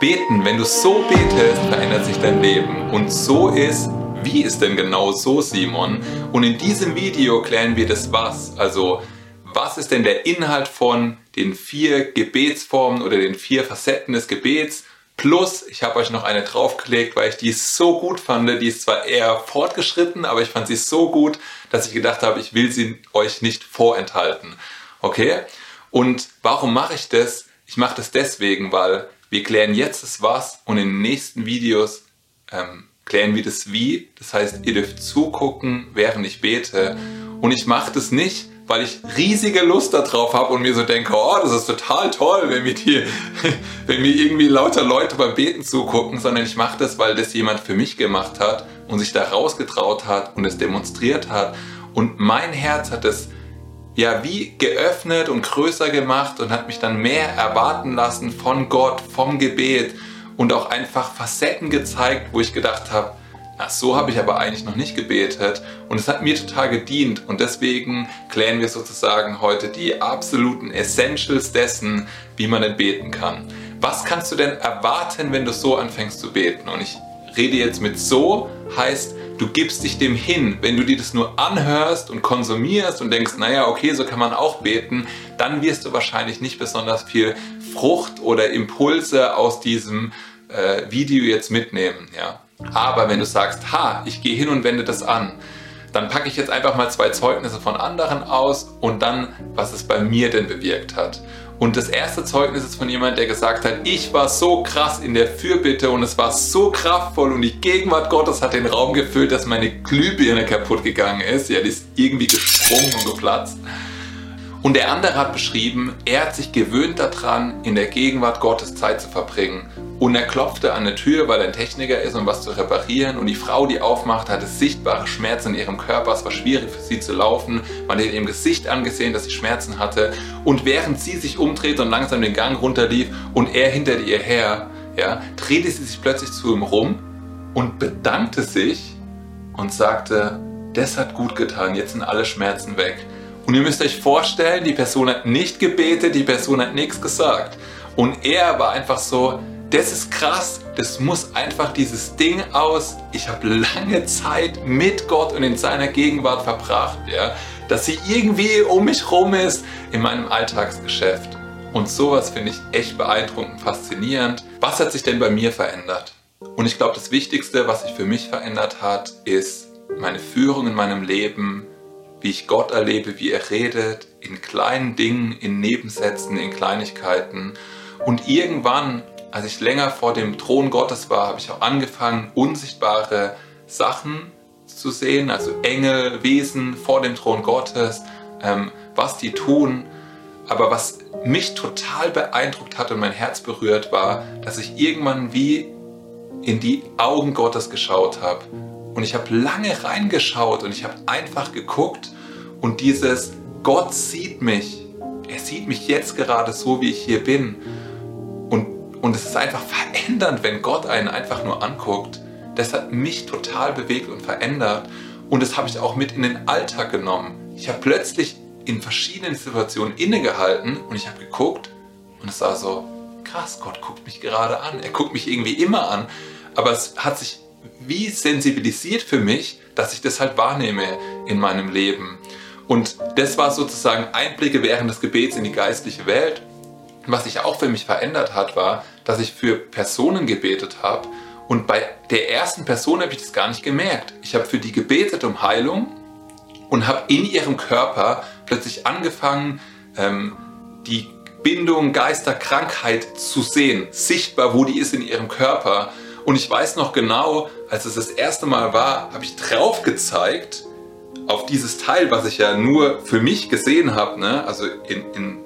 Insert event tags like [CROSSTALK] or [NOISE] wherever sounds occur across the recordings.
Beten, wenn du so betest, verändert sich dein Leben. Und so ist, wie ist denn genau so, Simon? Und in diesem Video klären wir das was. Also, was ist denn der Inhalt von den vier Gebetsformen oder den vier Facetten des Gebets? Plus, ich habe euch noch eine draufgelegt, weil ich die so gut fand. Die ist zwar eher fortgeschritten, aber ich fand sie so gut, dass ich gedacht habe, ich will sie euch nicht vorenthalten. Okay? Und warum mache ich das? Ich mache das deswegen, weil wir klären jetzt das Was und in den nächsten Videos ähm, klären wir das Wie. Das heißt, ihr dürft zugucken, während ich bete. Und ich mache das nicht, weil ich riesige Lust darauf habe und mir so denke, oh, das ist total toll, wenn mir, die, [LAUGHS] wenn mir irgendwie lauter Leute beim Beten zugucken, sondern ich mache das, weil das jemand für mich gemacht hat und sich da rausgetraut hat und es demonstriert hat. Und mein Herz hat es ja wie geöffnet und größer gemacht und hat mich dann mehr erwarten lassen von Gott, vom Gebet und auch einfach Facetten gezeigt, wo ich gedacht habe, Ach, so habe ich aber eigentlich noch nicht gebetet und es hat mir total gedient und deswegen klären wir sozusagen heute die absoluten Essentials dessen, wie man denn beten kann. Was kannst du denn erwarten, wenn du so anfängst zu beten? Und ich rede jetzt mit so, heißt, du gibst dich dem hin. Wenn du dir das nur anhörst und konsumierst und denkst, naja, okay, so kann man auch beten, dann wirst du wahrscheinlich nicht besonders viel Frucht oder Impulse aus diesem äh, Video jetzt mitnehmen. Ja? Aber wenn du sagst, ha, ich gehe hin und wende das an, dann packe ich jetzt einfach mal zwei Zeugnisse von anderen aus und dann, was es bei mir denn bewirkt hat. Und das erste Zeugnis ist von jemand, der gesagt hat, ich war so krass in der Fürbitte und es war so kraftvoll und die Gegenwart Gottes hat den Raum gefüllt, dass meine Glühbirne kaputt gegangen ist. Ja, die ist irgendwie gesprungen und geplatzt. Und der andere hat beschrieben, er hat sich gewöhnt daran, in der Gegenwart Gottes Zeit zu verbringen. Und er klopfte an der Tür, weil er ein Techniker ist, um was zu reparieren. Und die Frau, die aufmacht, hatte sichtbare Schmerzen in ihrem Körper. Es war schwierig für sie zu laufen. Man hat in ihrem Gesicht angesehen, dass sie Schmerzen hatte. Und während sie sich umdrehte und langsam den Gang runterlief und er hinter ihr her, ja, drehte sie sich plötzlich zu ihm rum und bedankte sich und sagte, das hat gut getan, jetzt sind alle Schmerzen weg. Und ihr müsst euch vorstellen, die Person hat nicht gebetet, die Person hat nichts gesagt. Und er war einfach so, das ist krass, das muss einfach dieses Ding aus, ich habe lange Zeit mit Gott und in seiner Gegenwart verbracht, ja, dass sie irgendwie um mich rum ist in meinem Alltagsgeschäft. Und sowas finde ich echt beeindruckend, faszinierend. Was hat sich denn bei mir verändert? Und ich glaube, das Wichtigste, was sich für mich verändert hat, ist meine Führung in meinem Leben, wie ich Gott erlebe, wie er redet, in kleinen Dingen, in Nebensätzen, in Kleinigkeiten. Und irgendwann, als ich länger vor dem Thron Gottes war, habe ich auch angefangen, unsichtbare Sachen zu sehen, also Engel, Wesen vor dem Thron Gottes, ähm, was die tun. Aber was mich total beeindruckt hat und mein Herz berührt, war, dass ich irgendwann wie in die Augen Gottes geschaut habe und ich habe lange reingeschaut und ich habe einfach geguckt und dieses Gott sieht mich. Er sieht mich jetzt gerade so, wie ich hier bin. Und, und es ist einfach verändernd, wenn Gott einen einfach nur anguckt. Das hat mich total bewegt und verändert. Und das habe ich auch mit in den Alltag genommen. Ich habe plötzlich in verschiedenen Situationen innegehalten und ich habe geguckt und es war so, krass, Gott guckt mich gerade an. Er guckt mich irgendwie immer an. Aber es hat sich wie sensibilisiert für mich, dass ich das halt wahrnehme in meinem Leben. Und das war sozusagen Einblicke während des Gebets in die geistliche Welt. Was sich auch für mich verändert hat, war, dass ich für Personen gebetet habe. Und bei der ersten Person habe ich das gar nicht gemerkt. Ich habe für die gebetet um Heilung und habe in ihrem Körper plötzlich angefangen, ähm, die Bindung Geisterkrankheit zu sehen, sichtbar, wo die ist in ihrem Körper. Und ich weiß noch genau, als es das erste Mal war, habe ich drauf gezeigt auf dieses Teil, was ich ja nur für mich gesehen habe, ne? also in, in,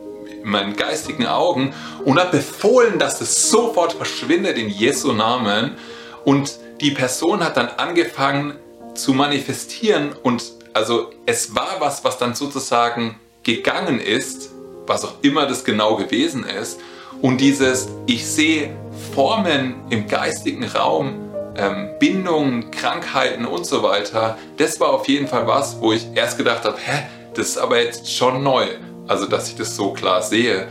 in meinen geistigen Augen, und habe befohlen, dass es sofort verschwindet in Jesu Namen. Und die Person hat dann angefangen zu manifestieren und also es war was, was dann sozusagen gegangen ist, was auch immer das genau gewesen ist. Und dieses, ich sehe Formen im geistigen Raum, ähm, Bindungen, Krankheiten und so weiter, das war auf jeden Fall was, wo ich erst gedacht habe, hä, das ist aber jetzt schon neu. Also, dass ich das so klar sehe, äh,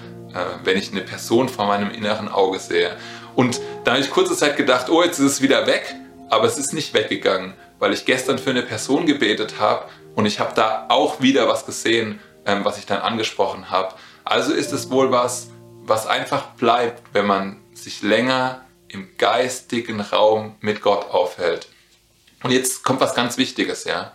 wenn ich eine Person vor meinem inneren Auge sehe. Und da habe ich kurze Zeit gedacht, oh, jetzt ist es wieder weg, aber es ist nicht weggegangen, weil ich gestern für eine Person gebetet habe und ich habe da auch wieder was gesehen, ähm, was ich dann angesprochen habe. Also ist es wohl was, was einfach bleibt, wenn man sich länger im geistigen Raum mit Gott aufhält. Und jetzt kommt was ganz Wichtiges, ja.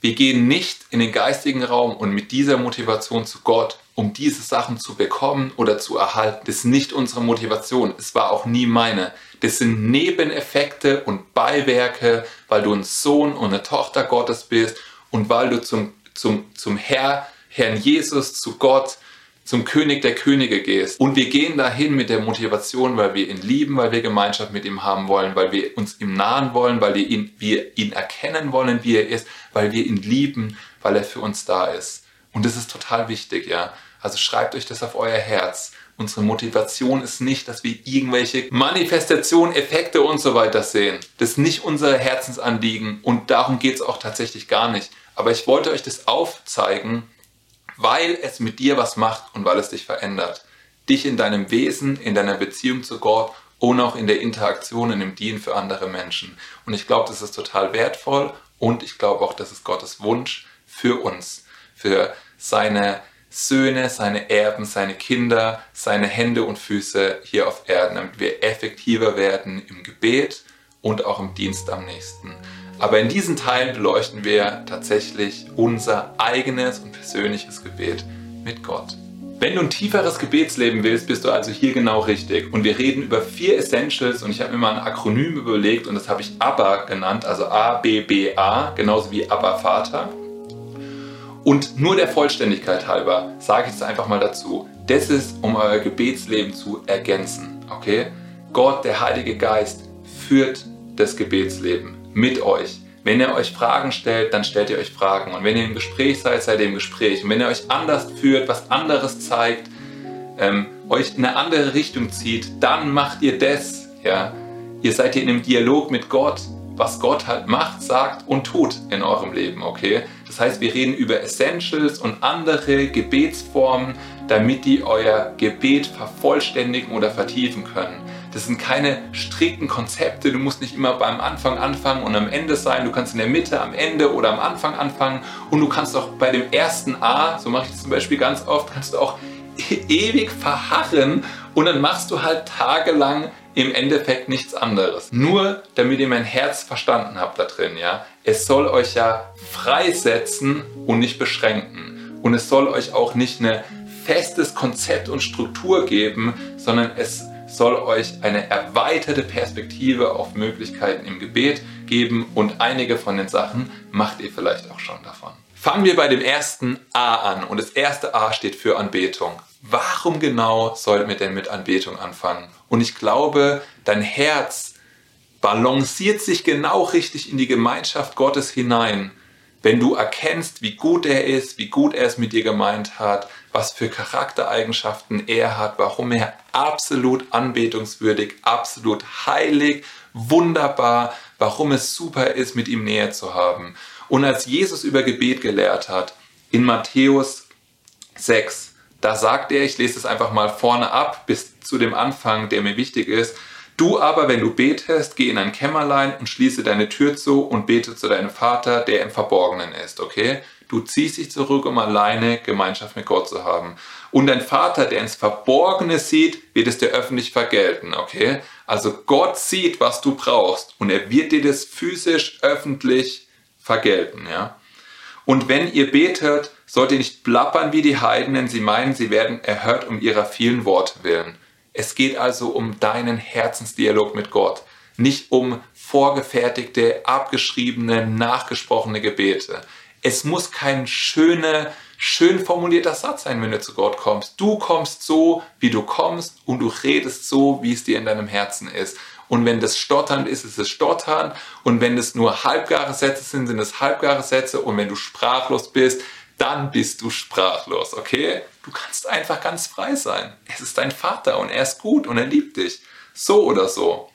Wir gehen nicht in den geistigen Raum und mit dieser Motivation zu Gott, um diese Sachen zu bekommen oder zu erhalten. Das ist nicht unsere Motivation. Es war auch nie meine. Das sind Nebeneffekte und Beiwerke, weil du ein Sohn und eine Tochter Gottes bist und weil du zum, zum, zum Herr, Herrn Jesus, zu Gott, zum König der Könige gehst. Und wir gehen dahin mit der Motivation, weil wir ihn lieben, weil wir Gemeinschaft mit ihm haben wollen, weil wir uns ihm nahen wollen, weil wir ihn, wir ihn erkennen wollen, wie er ist, weil wir ihn lieben, weil er für uns da ist. Und das ist total wichtig, ja. Also schreibt euch das auf euer Herz. Unsere Motivation ist nicht, dass wir irgendwelche Manifestationen, Effekte und so weiter sehen. Das ist nicht unser Herzensanliegen und darum geht es auch tatsächlich gar nicht. Aber ich wollte euch das aufzeigen, weil es mit dir was macht und weil es dich verändert. Dich in deinem Wesen, in deiner Beziehung zu Gott und auch in der Interaktion, in dem Dienen für andere Menschen. Und ich glaube, das ist total wertvoll und ich glaube auch, das ist Gottes Wunsch für uns, für seine Söhne, seine Erben, seine Kinder, seine Hände und Füße hier auf Erden, damit wir effektiver werden im Gebet und auch im Dienst am nächsten. Aber in diesen Teilen beleuchten wir tatsächlich unser eigenes und persönliches Gebet mit Gott. Wenn du ein tieferes Gebetsleben willst, bist du also hier genau richtig. Und wir reden über vier Essentials und ich habe mir mal ein Akronym überlegt und das habe ich ABBA genannt, also A-B-B-A, genauso wie ABBA Vater. Und nur der Vollständigkeit halber sage ich es einfach mal dazu. Das ist, um euer Gebetsleben zu ergänzen. Okay? Gott, der Heilige Geist, führt das Gebetsleben mit euch. Wenn ihr euch Fragen stellt, dann stellt ihr euch Fragen. Und wenn ihr im Gespräch seid, seid ihr im Gespräch. Und wenn ihr euch anders führt, was anderes zeigt, ähm, euch in eine andere Richtung zieht, dann macht ihr das. Ja? Ihr seid hier in einem Dialog mit Gott, was Gott halt macht, sagt und tut in eurem Leben, okay? Das heißt, wir reden über Essentials und andere Gebetsformen, damit die euer Gebet vervollständigen oder vertiefen können. Das sind keine strikten Konzepte. Du musst nicht immer beim Anfang anfangen und am Ende sein. Du kannst in der Mitte, am Ende oder am Anfang anfangen. Und du kannst auch bei dem ersten A, so mache ich das zum Beispiel ganz oft, kannst du auch ewig verharren und dann machst du halt tagelang im Endeffekt nichts anderes. Nur damit ihr mein Herz verstanden habt da drin, ja. Es soll euch ja freisetzen und nicht beschränken. Und es soll euch auch nicht ein festes Konzept und Struktur geben, sondern es soll euch eine erweiterte Perspektive auf Möglichkeiten im Gebet geben und einige von den Sachen macht ihr vielleicht auch schon davon. Fangen wir bei dem ersten A an und das erste A steht für Anbetung. Warum genau sollten wir denn mit Anbetung anfangen? Und ich glaube, dein Herz balanciert sich genau richtig in die Gemeinschaft Gottes hinein, wenn du erkennst, wie gut er ist, wie gut er es mit dir gemeint hat, was für Charaktereigenschaften er hat, warum er absolut anbetungswürdig, absolut heilig, wunderbar, warum es super ist, mit ihm näher zu haben. Und als Jesus über Gebet gelehrt hat, in Matthäus 6, da sagt er, ich lese es einfach mal vorne ab bis zu dem Anfang, der mir wichtig ist, Du aber, wenn du betest, geh in ein Kämmerlein und schließe deine Tür zu und bete zu deinem Vater, der im Verborgenen ist, okay? Du ziehst dich zurück, um alleine Gemeinschaft mit Gott zu haben. Und dein Vater, der ins Verborgene sieht, wird es dir öffentlich vergelten, okay? Also Gott sieht, was du brauchst und er wird dir das physisch öffentlich vergelten, ja? Und wenn ihr betet, sollt ihr nicht plappern wie die Heiden, denn sie meinen, sie werden erhört um ihrer vielen Worte willen. Es geht also um deinen Herzensdialog mit Gott, nicht um vorgefertigte, abgeschriebene, nachgesprochene Gebete. Es muss kein schöner, schön formulierter Satz sein, wenn du zu Gott kommst. Du kommst so, wie du kommst und du redest so, wie es dir in deinem Herzen ist. Und wenn das Stottern ist, ist es Stottern. Und wenn es nur halbgare Sätze sind, sind es halbgare Sätze. Und wenn du sprachlos bist, dann bist du sprachlos, okay? Du kannst einfach ganz frei sein. Es ist dein Vater und er ist gut und er liebt dich. So oder so.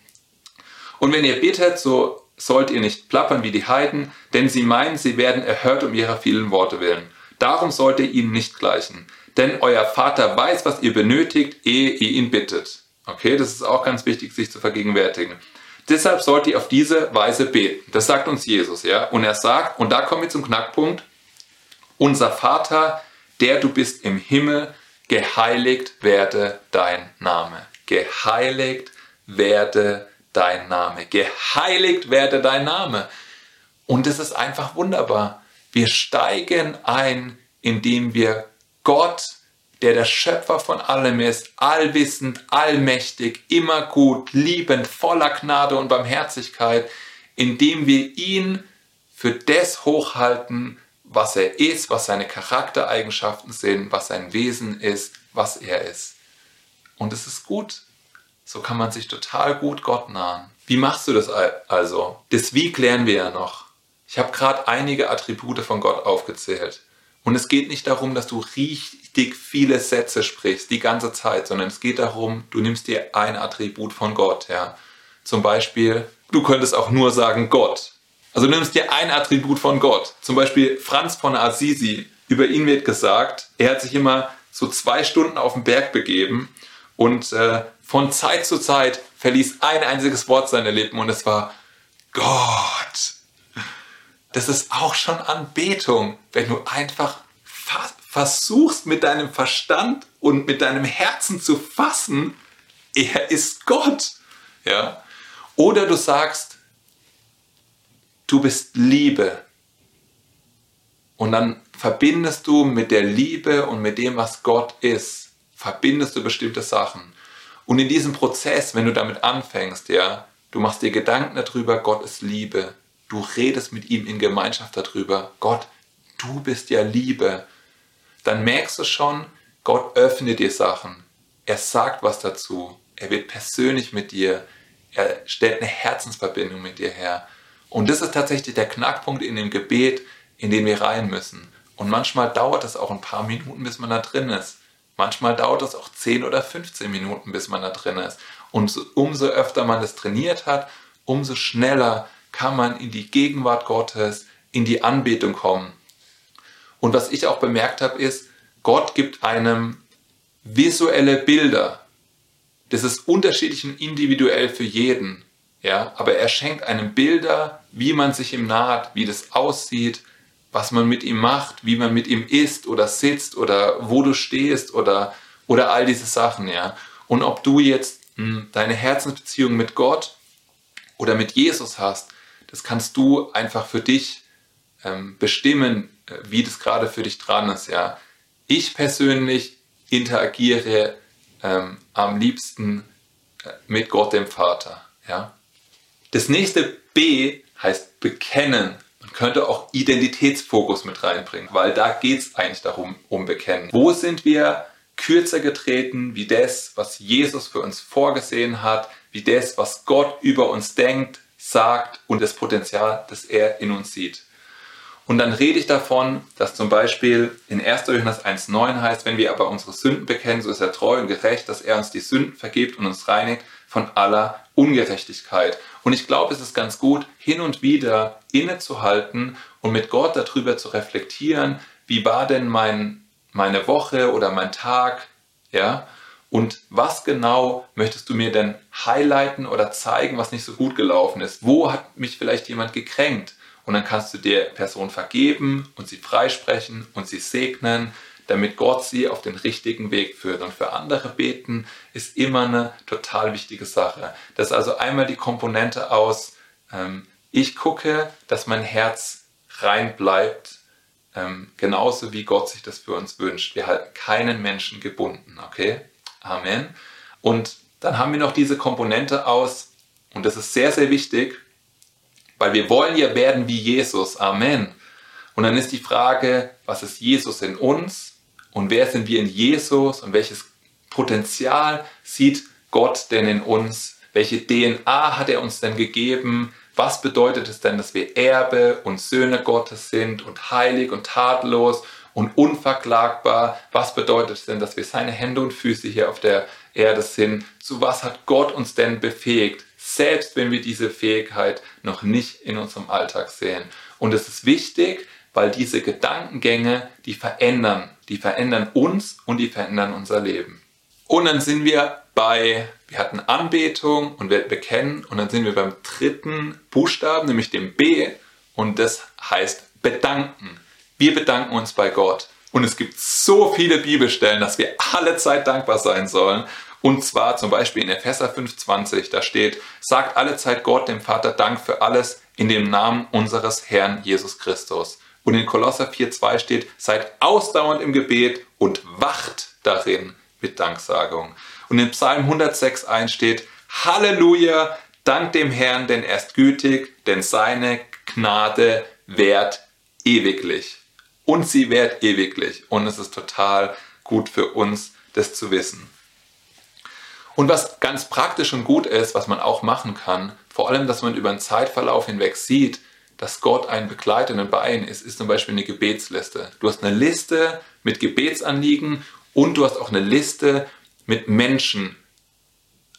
Und wenn ihr betet, so sollt ihr nicht plappern wie die Heiden, denn sie meinen, sie werden erhört um ihrer vielen Worte willen. Darum sollt ihr ihnen nicht gleichen. Denn euer Vater weiß, was ihr benötigt, ehe ihr ihn bittet. Okay, das ist auch ganz wichtig, sich zu vergegenwärtigen. Deshalb sollt ihr auf diese Weise beten. Das sagt uns Jesus, ja. Und er sagt, und da kommen wir zum Knackpunkt, unser Vater, der du bist im Himmel, geheiligt werde dein Name. Geheiligt werde dein Name. Geheiligt werde dein Name. Und es ist einfach wunderbar. Wir steigen ein, indem wir Gott, der der Schöpfer von allem ist, allwissend, allmächtig, immer gut, liebend, voller Gnade und Barmherzigkeit, indem wir ihn für das hochhalten, was er ist, was seine Charaktereigenschaften sind, was sein Wesen ist, was er ist. Und es ist gut. So kann man sich total gut Gott nahen. Wie machst du das also? Das Wie klären wir ja noch. Ich habe gerade einige Attribute von Gott aufgezählt. Und es geht nicht darum, dass du richtig viele Sätze sprichst, die ganze Zeit, sondern es geht darum, du nimmst dir ein Attribut von Gott. Ja. Zum Beispiel, du könntest auch nur sagen Gott. Also du nimmst dir ein Attribut von Gott. Zum Beispiel Franz von Assisi. Über ihn wird gesagt, er hat sich immer so zwei Stunden auf den Berg begeben und äh, von Zeit zu Zeit verließ ein einziges Wort seine Lippen und es war Gott. Das ist auch schon Anbetung, wenn du einfach versuchst mit deinem Verstand und mit deinem Herzen zu fassen, er ist Gott. Ja? Oder du sagst, du bist Liebe. Und dann verbindest du mit der Liebe und mit dem, was Gott ist, verbindest du bestimmte Sachen. Und in diesem Prozess, wenn du damit anfängst, ja, du machst dir Gedanken darüber, Gott ist Liebe. Du redest mit ihm in Gemeinschaft darüber, Gott, du bist ja Liebe. Dann merkst du schon, Gott öffnet dir Sachen. Er sagt was dazu. Er wird persönlich mit dir. Er stellt eine Herzensverbindung mit dir her. Und das ist tatsächlich der Knackpunkt in dem Gebet, in den wir rein müssen. Und manchmal dauert es auch ein paar Minuten, bis man da drin ist. Manchmal dauert es auch 10 oder 15 Minuten, bis man da drin ist. Und umso öfter man das trainiert hat, umso schneller kann man in die Gegenwart Gottes, in die Anbetung kommen. Und was ich auch bemerkt habe, ist, Gott gibt einem visuelle Bilder. Das ist unterschiedlich und individuell für jeden. Ja, aber er schenkt einem Bilder, wie man sich ihm naht, wie das aussieht, was man mit ihm macht, wie man mit ihm isst oder sitzt oder wo du stehst oder, oder all diese Sachen, ja. Und ob du jetzt mh, hm, deine Herzensbeziehung mit Gott oder mit Jesus hast, das kannst du einfach für dich ähm, bestimmen, äh, wie das gerade für dich dran ist, ja. Ich persönlich interagiere ähm, am liebsten äh, mit Gott dem Vater, ja. Das nächste B heißt bekennen. Man könnte auch Identitätsfokus mit reinbringen, weil da geht es eigentlich darum, um Bekennen. Wo sind wir kürzer getreten wie das, was Jesus für uns vorgesehen hat, wie das, was Gott über uns denkt, sagt und das Potenzial, das er in uns sieht. Und dann rede ich davon, dass zum Beispiel in 1. Johannes 1.9 heißt, wenn wir aber unsere Sünden bekennen, so ist er treu und gerecht, dass er uns die Sünden vergibt und uns reinigt von aller Ungerechtigkeit. Und ich glaube, es ist ganz gut, hin und wieder innezuhalten und mit Gott darüber zu reflektieren, wie war denn mein, meine Woche oder mein Tag, ja? Und was genau möchtest du mir denn highlighten oder zeigen, was nicht so gut gelaufen ist? Wo hat mich vielleicht jemand gekränkt? Und dann kannst du der Person vergeben und sie freisprechen und sie segnen damit Gott sie auf den richtigen Weg führt. Und für andere beten ist immer eine total wichtige Sache. Das ist also einmal die Komponente aus, ähm, ich gucke, dass mein Herz rein bleibt, ähm, genauso wie Gott sich das für uns wünscht. Wir halten keinen Menschen gebunden, okay? Amen. Und dann haben wir noch diese Komponente aus, und das ist sehr, sehr wichtig, weil wir wollen ja werden wie Jesus. Amen. Und dann ist die Frage, was ist Jesus in uns und wer sind wir in Jesus und welches Potenzial sieht Gott denn in uns? Welche DNA hat er uns denn gegeben? Was bedeutet es denn, dass wir Erbe und Söhne Gottes sind und heilig und tadellos und unverklagbar? Was bedeutet es denn, dass wir seine Hände und Füße hier auf der Erde sind? Zu was hat Gott uns denn befähigt? Selbst wenn wir diese Fähigkeit noch nicht in unserem Alltag sehen. Und es ist wichtig, weil diese Gedankengänge, die verändern, die verändern uns und die verändern unser Leben. Und dann sind wir bei, wir hatten Anbetung und wir bekennen und dann sind wir beim dritten Buchstaben, nämlich dem B und das heißt bedanken. Wir bedanken uns bei Gott. Und es gibt so viele Bibelstellen, dass wir alle Zeit dankbar sein sollen. Und zwar zum Beispiel in Epheser 5,20, da steht, sagt alle Zeit Gott, dem Vater, Dank für alles in dem Namen unseres Herrn Jesus Christus. Und in Kolosser 4,2 steht, seid ausdauernd im Gebet und wacht darin mit Danksagung. Und in Psalm 106,1 steht, Halleluja, dank dem Herrn, denn er ist gütig, denn seine Gnade währt ewiglich. Und sie währt ewiglich. Und es ist total gut für uns, das zu wissen. Und was ganz praktisch und gut ist, was man auch machen kann, vor allem, dass man über einen Zeitverlauf hinweg sieht, dass Gott ein Begleiter bei Ihnen ist, ist zum Beispiel eine Gebetsliste. Du hast eine Liste mit Gebetsanliegen und du hast auch eine Liste mit Menschen.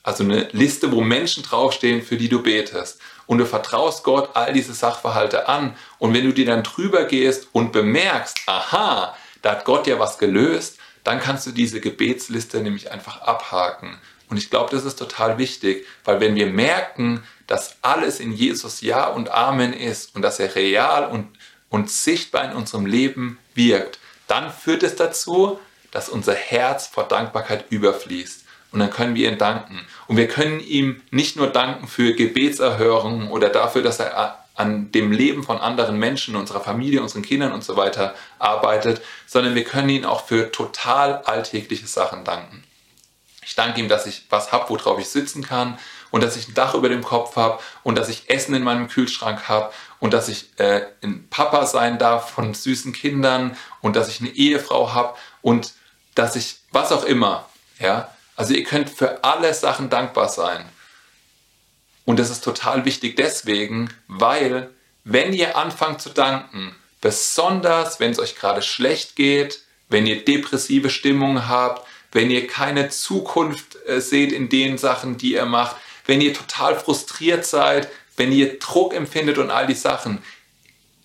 Also eine Liste, wo Menschen draufstehen, für die du betest. Und du vertraust Gott all diese Sachverhalte an. Und wenn du dir dann drüber gehst und bemerkst, aha, da hat Gott ja was gelöst, dann kannst du diese Gebetsliste nämlich einfach abhaken. Und ich glaube, das ist total wichtig, weil wenn wir merken, dass alles in Jesus Ja und Amen ist und dass er real und, und sichtbar in unserem Leben wirkt, dann führt es dazu, dass unser Herz vor Dankbarkeit überfließt. Und dann können wir ihm danken. Und wir können ihm nicht nur danken für Gebetserhörungen oder dafür, dass er an dem Leben von anderen Menschen, unserer Familie, unseren Kindern und so weiter arbeitet, sondern wir können ihn auch für total alltägliche Sachen danken. Ich danke ihm, dass ich was habe, worauf ich sitzen kann und dass ich ein Dach über dem Kopf habe und dass ich Essen in meinem Kühlschrank habe und dass ich äh, ein Papa sein darf von süßen Kindern und dass ich eine Ehefrau habe und dass ich was auch immer, ja. Also ihr könnt für alle Sachen dankbar sein. Und das ist total wichtig deswegen, weil wenn ihr anfangt zu danken, besonders wenn es euch gerade schlecht geht, wenn ihr depressive Stimmungen habt, wenn ihr keine Zukunft äh, seht in den Sachen, die ihr macht, wenn ihr total frustriert seid, wenn ihr Druck empfindet und all die Sachen.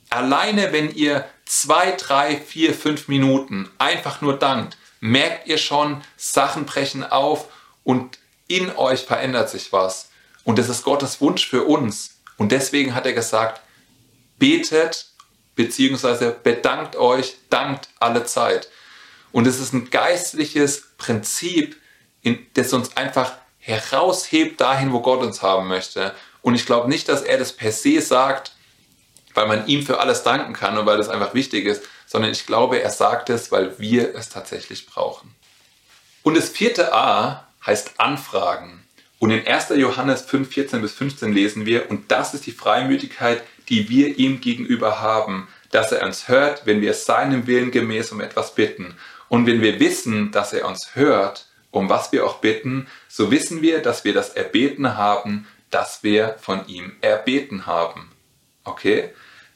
Alleine wenn ihr zwei, drei, vier, fünf Minuten einfach nur dankt, merkt ihr schon, Sachen brechen auf und in euch verändert sich was. Und das ist Gottes Wunsch für uns. Und deswegen hat er gesagt, betet bzw. bedankt euch, dankt alle Zeit. Und es ist ein geistliches Prinzip, das uns einfach heraushebt dahin, wo Gott uns haben möchte. Und ich glaube nicht, dass er das per se sagt, weil man ihm für alles danken kann und weil das einfach wichtig ist, sondern ich glaube, er sagt es, weil wir es tatsächlich brauchen. Und das vierte A heißt Anfragen. Und in 1. Johannes 5, 14 bis 15 lesen wir, und das ist die Freimütigkeit, die wir ihm gegenüber haben, dass er uns hört, wenn wir seinem Willen gemäß um etwas bitten. Und wenn wir wissen, dass er uns hört, um was wir auch bitten, so wissen wir, dass wir das erbeten haben, das wir von ihm erbeten haben. Okay?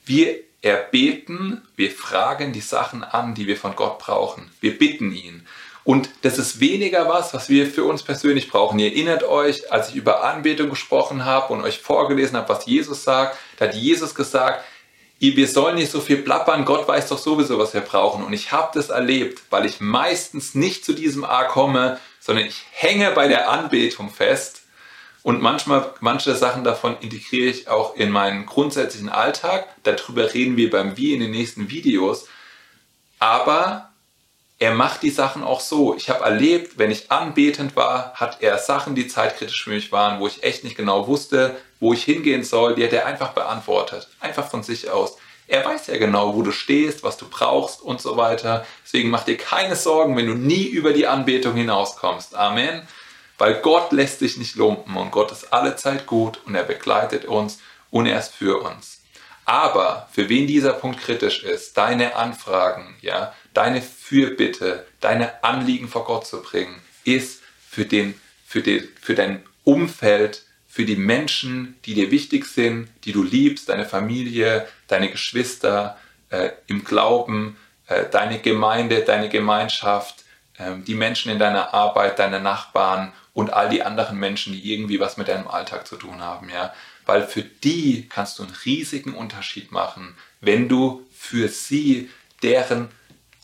Wir erbeten, wir fragen die Sachen an, die wir von Gott brauchen. Wir bitten ihn. Und das ist weniger was, was wir für uns persönlich brauchen. Ihr erinnert euch, als ich über Anbetung gesprochen habe und euch vorgelesen habe, was Jesus sagt, da hat Jesus gesagt, wir sollen nicht so viel plappern, Gott weiß doch sowieso, was wir brauchen. Und ich habe das erlebt, weil ich meistens nicht zu diesem A komme, sondern ich hänge bei der Anbetung fest. Und manchmal, manche Sachen davon integriere ich auch in meinen grundsätzlichen Alltag. Darüber reden wir beim Wie in den nächsten Videos. Aber er macht die Sachen auch so. Ich habe erlebt, wenn ich anbetend war, hat er Sachen, die zeitkritisch für mich waren, wo ich echt nicht genau wusste, wo ich hingehen soll, die hat er einfach beantwortet. Einfach von sich aus. Er weiß ja genau, wo du stehst, was du brauchst und so weiter. Deswegen mach dir keine Sorgen, wenn du nie über die Anbetung hinauskommst. Amen. Weil Gott lässt sich nicht lumpen und Gott ist alle Zeit gut und er begleitet uns und er ist für uns. Aber für wen dieser Punkt kritisch ist, deine Anfragen, ja, deine Fürbitte, deine Anliegen vor Gott zu bringen, ist für, den, für, den, für dein Umfeld, für die Menschen, die dir wichtig sind, die du liebst, deine Familie, deine Geschwister äh, im Glauben, äh, deine Gemeinde, deine Gemeinschaft, äh, die Menschen in deiner Arbeit, deine Nachbarn und all die anderen Menschen, die irgendwie was mit deinem Alltag zu tun haben, ja. Weil für die kannst du einen riesigen Unterschied machen, wenn du für sie deren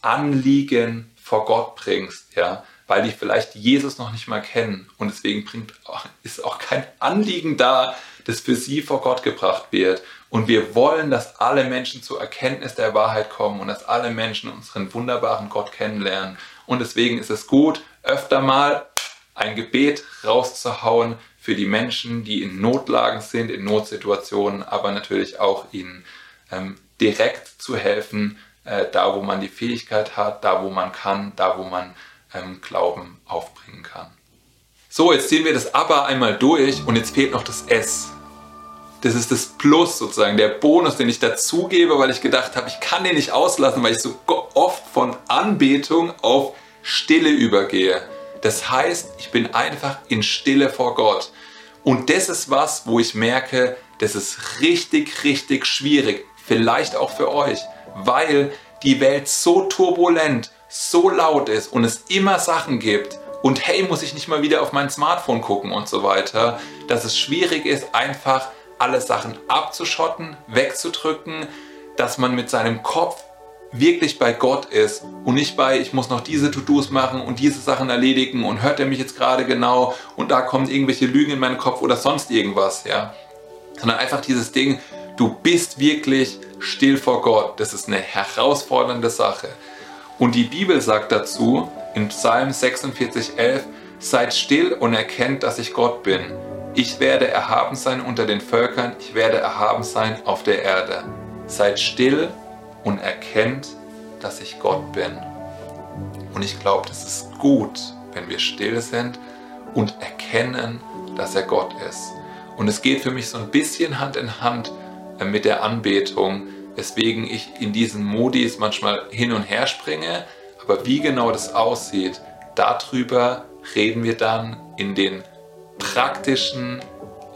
Anliegen vor Gott bringst, ja, weil die vielleicht Jesus noch nicht mal kennen und deswegen bringt, ist auch kein Anliegen da, das für sie vor Gott gebracht wird. Und wir wollen, dass alle Menschen zur Erkenntnis der Wahrheit kommen und dass alle Menschen unseren wunderbaren Gott kennenlernen. Und deswegen ist es gut, öfter mal ein Gebet rauszuhauen für die Menschen, die in Notlagen sind, in Notsituationen, aber natürlich auch ihnen ähm, direkt zu helfen, äh, da wo man die Fähigkeit hat, da wo man kann, da wo man ähm, Glauben aufbringen kann. So, jetzt ziehen wir das Aber einmal durch und jetzt fehlt noch das S. Das ist das Plus sozusagen, der Bonus, den ich dazugebe, weil ich gedacht habe, ich kann den nicht auslassen, weil ich so oft von Anbetung auf Stille übergehe. Das heißt, ich bin einfach in Stille vor Gott. Und das ist was, wo ich merke, das ist richtig, richtig schwierig. Vielleicht auch für euch, weil die Welt so turbulent, so laut ist und es immer Sachen gibt und hey, muss ich nicht mal wieder auf mein Smartphone gucken und so weiter, dass es schwierig ist, einfach alle Sachen abzuschotten, wegzudrücken, dass man mit seinem Kopf wirklich bei Gott ist und nicht bei, ich muss noch diese To-Dos machen und diese Sachen erledigen und hört er mich jetzt gerade genau und da kommen irgendwelche Lügen in meinen Kopf oder sonst irgendwas, ja. Sondern einfach dieses Ding, du bist wirklich still vor Gott. Das ist eine herausfordernde Sache. Und die Bibel sagt dazu in Psalm 46,11: Seid still und erkennt, dass ich Gott bin. Ich werde erhaben sein unter den Völkern, ich werde erhaben sein auf der Erde. Seid still und erkennt, dass ich Gott bin. Und ich glaube, das ist gut, wenn wir still sind und erkennen, dass er Gott ist. Und es geht für mich so ein bisschen Hand in Hand äh, mit der Anbetung, weswegen ich in diesen Modis manchmal hin und her springe. Aber wie genau das aussieht, darüber reden wir dann in den praktischen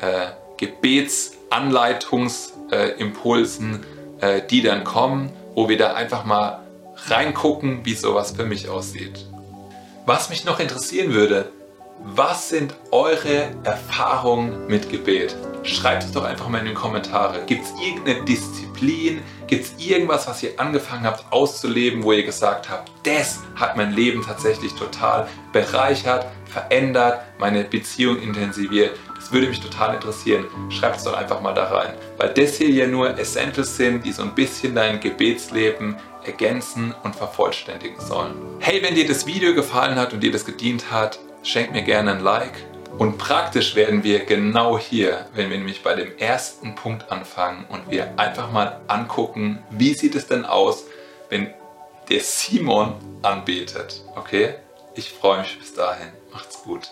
äh, Gebetsanleitungsimpulsen, äh, die dann kommen, wo wir da einfach mal reingucken, wie sowas für mich aussieht. Was mich noch interessieren würde, was sind eure Erfahrungen mit Gebet? Schreibt es doch einfach mal in die Kommentare. Gibt es irgendeine Disziplin? Gibt es irgendwas, was ihr angefangen habt auszuleben, wo ihr gesagt habt, das hat mein Leben tatsächlich total bereichert, verändert, meine Beziehung intensiviert? Das würde mich total interessieren. Schreibt es doch einfach mal da rein. Weil das hier ja nur Essentials sind, die so ein bisschen dein Gebetsleben ergänzen und vervollständigen sollen. Hey, wenn dir das Video gefallen hat und dir das gedient hat, schenk mir gerne ein Like. Und praktisch werden wir genau hier, wenn wir nämlich bei dem ersten Punkt anfangen und wir einfach mal angucken, wie sieht es denn aus, wenn der Simon anbetet. Okay? Ich freue mich bis dahin. Macht's gut.